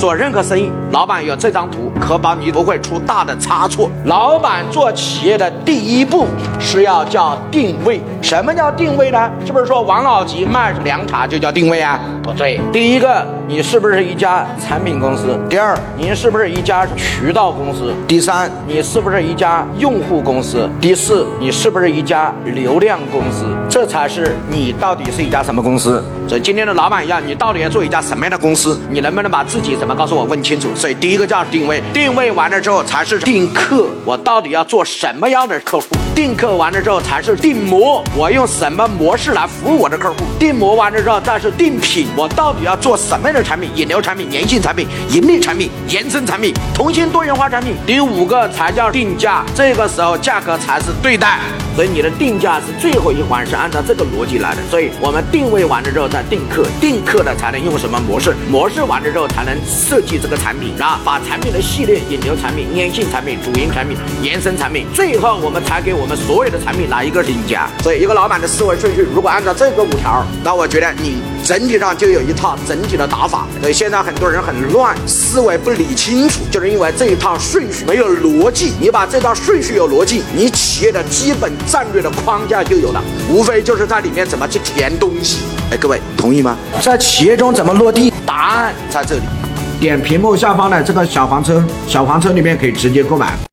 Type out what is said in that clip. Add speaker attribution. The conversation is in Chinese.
Speaker 1: 做任何生意，老板有这张图，可保你不会出大的差错。老板做企业的第一步是要叫定位。什么叫定位呢？是不是说王老吉卖凉茶就叫定位啊？不对，第一个，你是不是一家产品公司？第二，您是不是一家渠道公司？第三，你是不是一家用户公司？第四，你是不是一家流量公司？这才是你到底是一家什么公司？所以今天的老板一样，你到底要做一家什么样的公司？你能不能把自己怎么告诉我问清楚？所以第一个叫定位，定位完了之后才是定客，我到底要做什么样的客户？定客完了之后才是定模，我用什么模式来服务我的客户？定模完了之后再是定品，我到底要做什么样的产品？引流产品、粘性产品、盈利产品、延伸产品、同心多元化产品。第五个才叫定价，这个时候价格才是对待。所以你的定价是最后一环，是按照这个逻辑来的。所以我们定位完了之后再定客，定客了才能用什么模式？模式完了之后才能设计这个产品啊，把产品的系列、引流产品、粘性产品、主营产品、延伸产品，最后我们才给我们所有的产品来一个定价。所以一个老板的思维顺序，如果按照这个五条，那我觉得你整体上就有一套整体的打法。所以现在很多人很乱，思维不理清楚，就是因为这一套顺序没有逻辑。你把这套顺序有逻辑，你企业的基本。战略的框架就有了，无非就是在里面怎么去填东西。哎，各位同意吗？在企业中怎么落地？答案在这里，点屏幕下方的这个小黄车，小黄车里面可以直接购买。